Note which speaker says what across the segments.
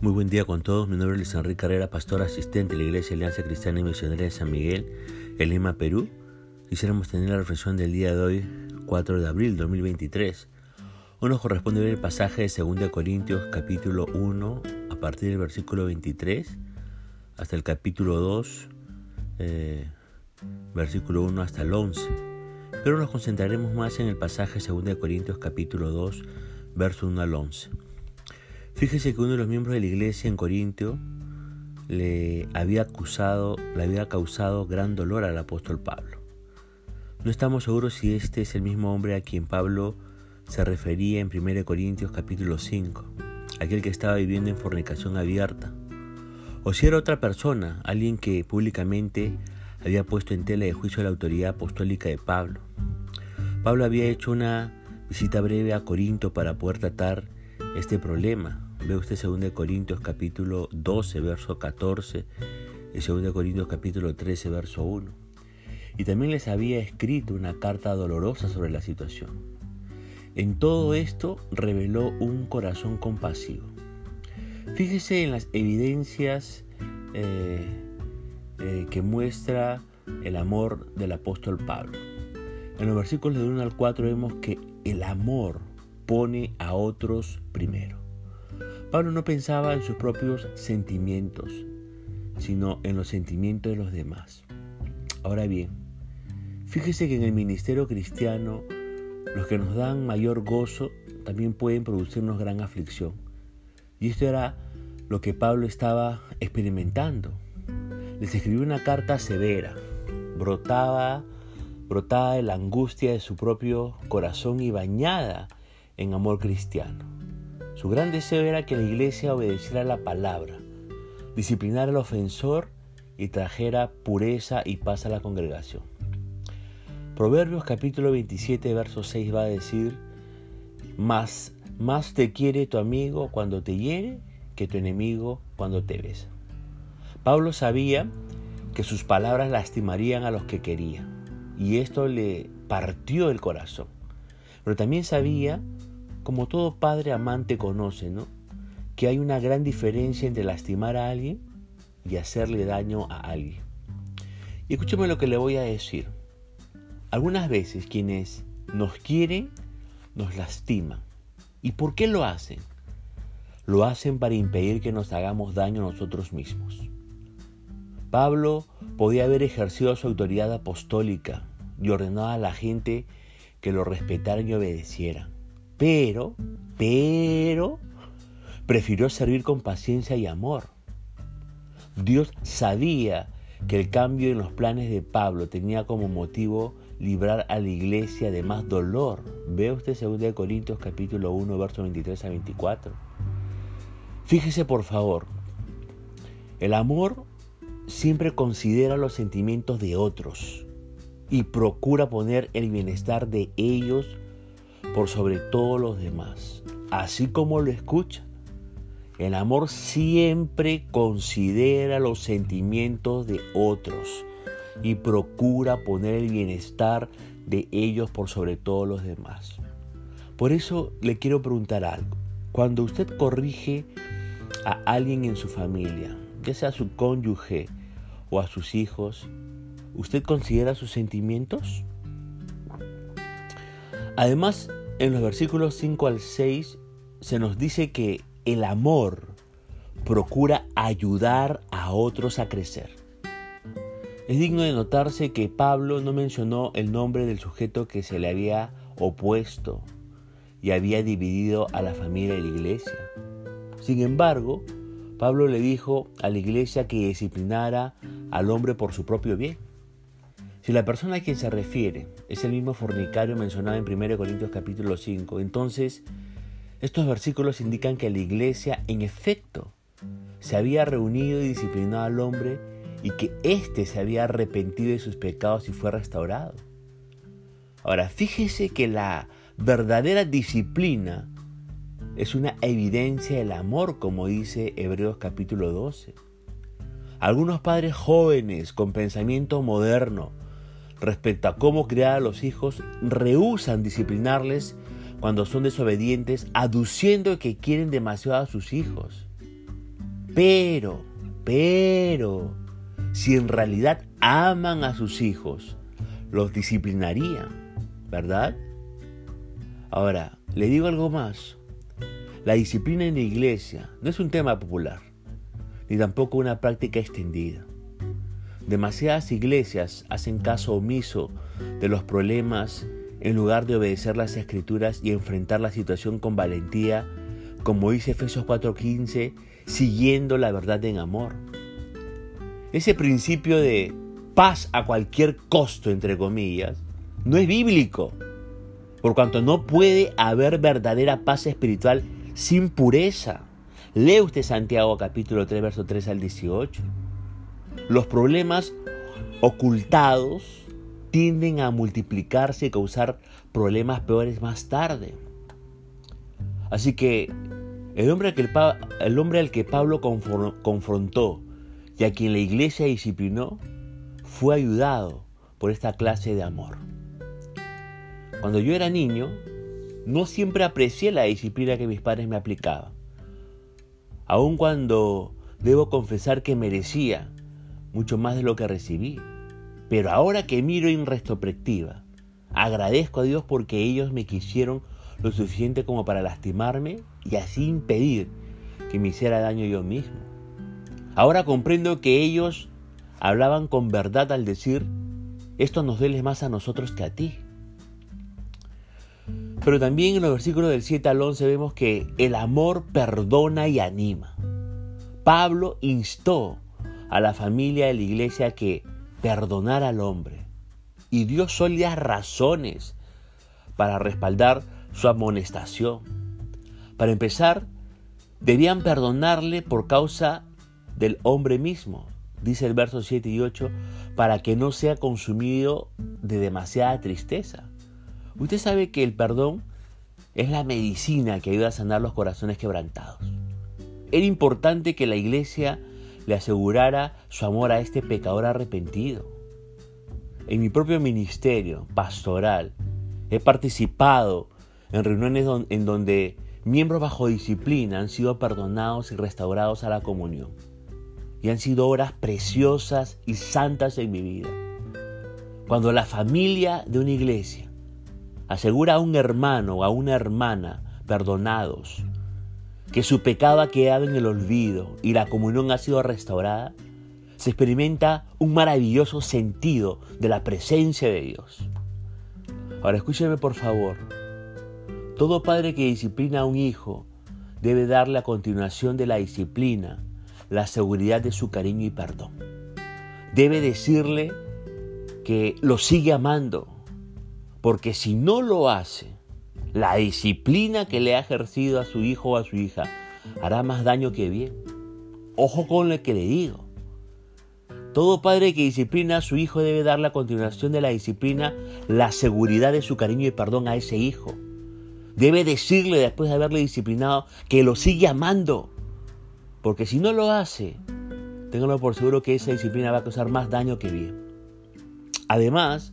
Speaker 1: Muy buen día con todos. Mi nombre es Luis Enrique Carrera, pastor asistente de la Iglesia Alianza Cristiana y Misionera de San Miguel, en Lima, Perú. Quisiéramos tener la reflexión del día de hoy, 4 de abril de 2023. Hoy nos corresponde ver el pasaje de 2 Corintios capítulo 1 a partir del versículo 23 hasta el capítulo 2, eh, versículo 1 hasta el 11. Pero nos concentraremos más en el pasaje de 2 Corintios capítulo 2, verso 1 al 11. Fíjese que uno de los miembros de la iglesia en Corintio le había acusado, le había causado gran dolor al apóstol Pablo. No estamos seguros si este es el mismo hombre a quien Pablo se refería en 1 Corintios capítulo 5, aquel que estaba viviendo en fornicación abierta, o si era otra persona, alguien que públicamente había puesto en tela de juicio la autoridad apostólica de Pablo. Pablo había hecho una visita breve a Corinto para poder tratar este problema, Ve usted 2 Corintios capítulo 12, verso 14 y 2 Corintios capítulo 13, verso 1. Y también les había escrito una carta dolorosa sobre la situación. En todo esto reveló un corazón compasivo. Fíjese en las evidencias eh, eh, que muestra el amor del apóstol Pablo. En los versículos de 1 al 4 vemos que el amor pone a otros primero. Pablo no pensaba en sus propios sentimientos, sino en los sentimientos de los demás. Ahora bien, fíjese que en el ministerio cristiano los que nos dan mayor gozo también pueden producirnos gran aflicción. Y esto era lo que Pablo estaba experimentando. Les escribió una carta severa, brotaba, brotaba de la angustia de su propio corazón y bañada en amor cristiano. Su gran deseo era que la iglesia obedeciera la palabra, disciplinara al ofensor y trajera pureza y paz a la congregación. Proverbios capítulo 27, verso 6 va a decir, más, más te quiere tu amigo cuando te hiere que tu enemigo cuando te besa. Pablo sabía que sus palabras lastimarían a los que quería, y esto le partió el corazón. Pero también sabía como todo padre amante conoce, ¿no? Que hay una gran diferencia entre lastimar a alguien y hacerle daño a alguien. Y escúcheme lo que le voy a decir. Algunas veces quienes nos quieren nos lastiman. ¿Y por qué lo hacen? Lo hacen para impedir que nos hagamos daño a nosotros mismos. Pablo podía haber ejercido su autoridad apostólica y ordenado a la gente que lo respetaran y obedecieran. Pero, pero, prefirió servir con paciencia y amor. Dios sabía que el cambio en los planes de Pablo tenía como motivo librar a la iglesia de más dolor. Ve usted 2 Corintios capítulo 1, versos 23 a 24. Fíjese por favor, el amor siempre considera los sentimientos de otros y procura poner el bienestar de ellos por sobre todos los demás, así como lo escucha. El amor siempre considera los sentimientos de otros y procura poner el bienestar de ellos por sobre todos los demás. Por eso le quiero preguntar algo. Cuando usted corrige a alguien en su familia, ya sea a su cónyuge o a sus hijos, ¿usted considera sus sentimientos? Además, en los versículos 5 al 6 se nos dice que el amor procura ayudar a otros a crecer. Es digno de notarse que Pablo no mencionó el nombre del sujeto que se le había opuesto y había dividido a la familia de la iglesia. Sin embargo, Pablo le dijo a la iglesia que disciplinara al hombre por su propio bien. Si la persona a quien se refiere es el mismo fornicario mencionado en 1 Corintios capítulo 5, entonces estos versículos indican que la iglesia en efecto se había reunido y disciplinado al hombre y que éste se había arrepentido de sus pecados y fue restaurado. Ahora, fíjese que la verdadera disciplina es una evidencia del amor, como dice Hebreos capítulo 12. Algunos padres jóvenes con pensamiento moderno respecto a cómo criar a los hijos rehusan disciplinarles cuando son desobedientes, aduciendo que quieren demasiado a sus hijos. pero, pero, si en realidad aman a sus hijos, los disciplinarían, ¿verdad? Ahora, le digo algo más. La disciplina en la iglesia no es un tema popular, ni tampoco una práctica extendida. Demasiadas iglesias hacen caso omiso de los problemas en lugar de obedecer las escrituras y enfrentar la situación con valentía, como dice Efesios 4:15, siguiendo la verdad en amor. Ese principio de paz a cualquier costo, entre comillas, no es bíblico, por cuanto no puede haber verdadera paz espiritual sin pureza. Lee usted Santiago capítulo 3, verso 3 al 18. Los problemas ocultados tienden a multiplicarse y causar problemas peores más tarde. Así que el hombre, al que Pablo confrontó y a quien la iglesia disciplinó fue ayudado por esta clase de amor. Cuando yo era niño, no siempre aprecié la disciplina que mis padres me aplicaban. Aun cuando debo confesar que merecía mucho más de lo que recibí. Pero ahora que miro en retrospectiva, agradezco a Dios porque ellos me quisieron lo suficiente como para lastimarme y así impedir que me hiciera daño yo mismo. Ahora comprendo que ellos hablaban con verdad al decir, esto nos duele más a nosotros que a ti. Pero también en los versículos del 7 al 11 vemos que el amor perdona y anima. Pablo instó a la familia de la iglesia que perdonara al hombre. Y dio sólidas razones para respaldar su amonestación. Para empezar, debían perdonarle por causa del hombre mismo, dice el verso 7 y 8, para que no sea consumido de demasiada tristeza. Usted sabe que el perdón es la medicina que ayuda a sanar los corazones quebrantados. Era importante que la iglesia le asegurara su amor a este pecador arrepentido. En mi propio ministerio pastoral he participado en reuniones en donde miembros bajo disciplina han sido perdonados y restaurados a la comunión. Y han sido horas preciosas y santas en mi vida. Cuando la familia de una iglesia asegura a un hermano o a una hermana perdonados, que su pecado ha quedado en el olvido y la comunión ha sido restaurada, se experimenta un maravilloso sentido de la presencia de Dios. Ahora escúcheme por favor. Todo padre que disciplina a un hijo debe darle a continuación de la disciplina la seguridad de su cariño y perdón. Debe decirle que lo sigue amando, porque si no lo hace, la disciplina que le ha ejercido a su hijo o a su hija hará más daño que bien. Ojo con lo que le digo. Todo padre que disciplina a su hijo debe dar la continuación de la disciplina la seguridad de su cariño y perdón a ese hijo. Debe decirle después de haberle disciplinado que lo sigue amando. Porque si no lo hace, ténganlo por seguro que esa disciplina va a causar más daño que bien. Además,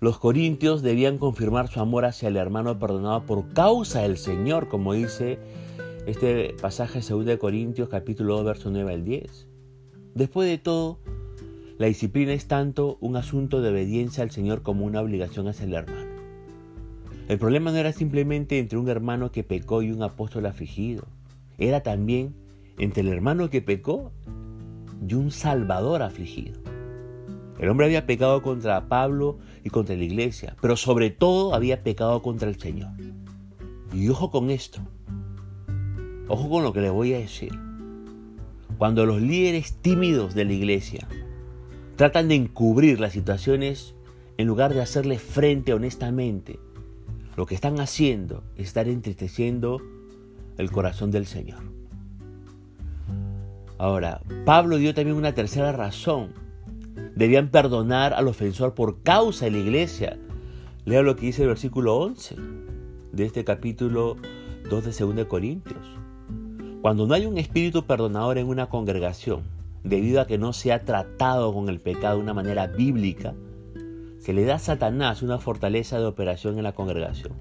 Speaker 1: los corintios debían confirmar su amor hacia el hermano perdonado por causa del Señor, como dice este pasaje de 2 de Corintios capítulo 2 verso 9 al 10. Después de todo, la disciplina es tanto un asunto de obediencia al Señor como una obligación hacia el hermano. El problema no era simplemente entre un hermano que pecó y un apóstol afligido, era también entre el hermano que pecó y un salvador afligido. El hombre había pecado contra Pablo y contra la iglesia, pero sobre todo había pecado contra el Señor. Y ojo con esto, ojo con lo que le voy a decir. Cuando los líderes tímidos de la iglesia tratan de encubrir las situaciones en lugar de hacerle frente honestamente, lo que están haciendo es estar entristeciendo el corazón del Señor. Ahora, Pablo dio también una tercera razón Debían perdonar al ofensor por causa de la iglesia. Lea lo que dice el versículo 11 de este capítulo 2 de 2 de Corintios. Cuando no hay un espíritu perdonador en una congregación, debido a que no se ha tratado con el pecado de una manera bíblica, se le da a Satanás una fortaleza de operación en la congregación.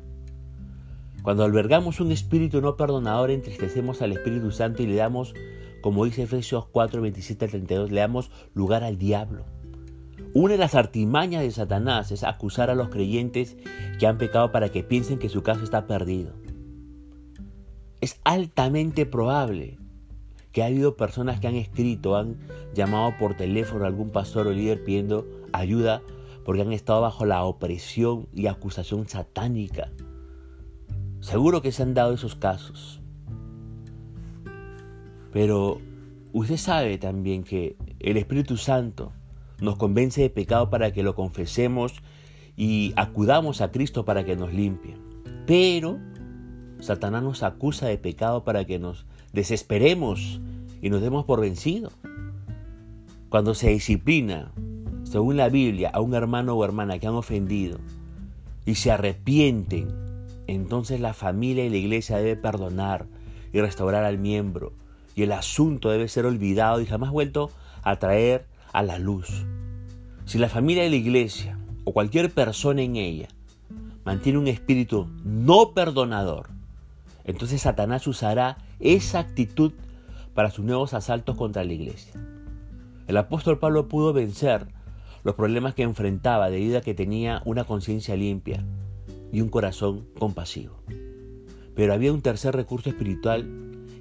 Speaker 1: Cuando albergamos un espíritu no perdonador, entristecemos al Espíritu Santo y le damos como dice Efesios 4, 27 al 32, le damos lugar al diablo. Una de las artimañas de Satanás es acusar a los creyentes que han pecado para que piensen que su caso está perdido. Es altamente probable que ha habido personas que han escrito, han llamado por teléfono a algún pastor o líder pidiendo ayuda porque han estado bajo la opresión y acusación satánica. Seguro que se han dado esos casos. Pero usted sabe también que el Espíritu Santo nos convence de pecado para que lo confesemos y acudamos a Cristo para que nos limpie. Pero Satanás nos acusa de pecado para que nos desesperemos y nos demos por vencido. Cuando se disciplina, según la Biblia, a un hermano o hermana que han ofendido y se arrepienten, entonces la familia y la iglesia debe perdonar y restaurar al miembro y el asunto debe ser olvidado y jamás vuelto a traer a la luz. Si la familia de la iglesia o cualquier persona en ella mantiene un espíritu no perdonador, entonces Satanás usará esa actitud para sus nuevos asaltos contra la iglesia. El apóstol Pablo pudo vencer los problemas que enfrentaba debido a que tenía una conciencia limpia y un corazón compasivo. Pero había un tercer recurso espiritual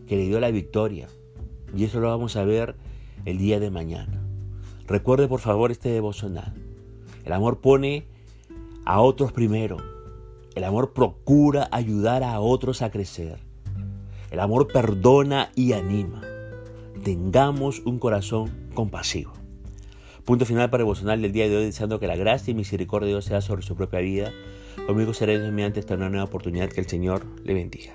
Speaker 1: que le dio la victoria y eso lo vamos a ver el día de mañana. Recuerde por favor este devocional. El amor pone a otros primero. El amor procura ayudar a otros a crecer. El amor perdona y anima. Tengamos un corazón compasivo. Punto final para el devocional del día de hoy, deseando que la gracia y misericordia de Dios sea sobre su propia vida. Conmigo será mediante esta nueva oportunidad que el Señor le bendiga.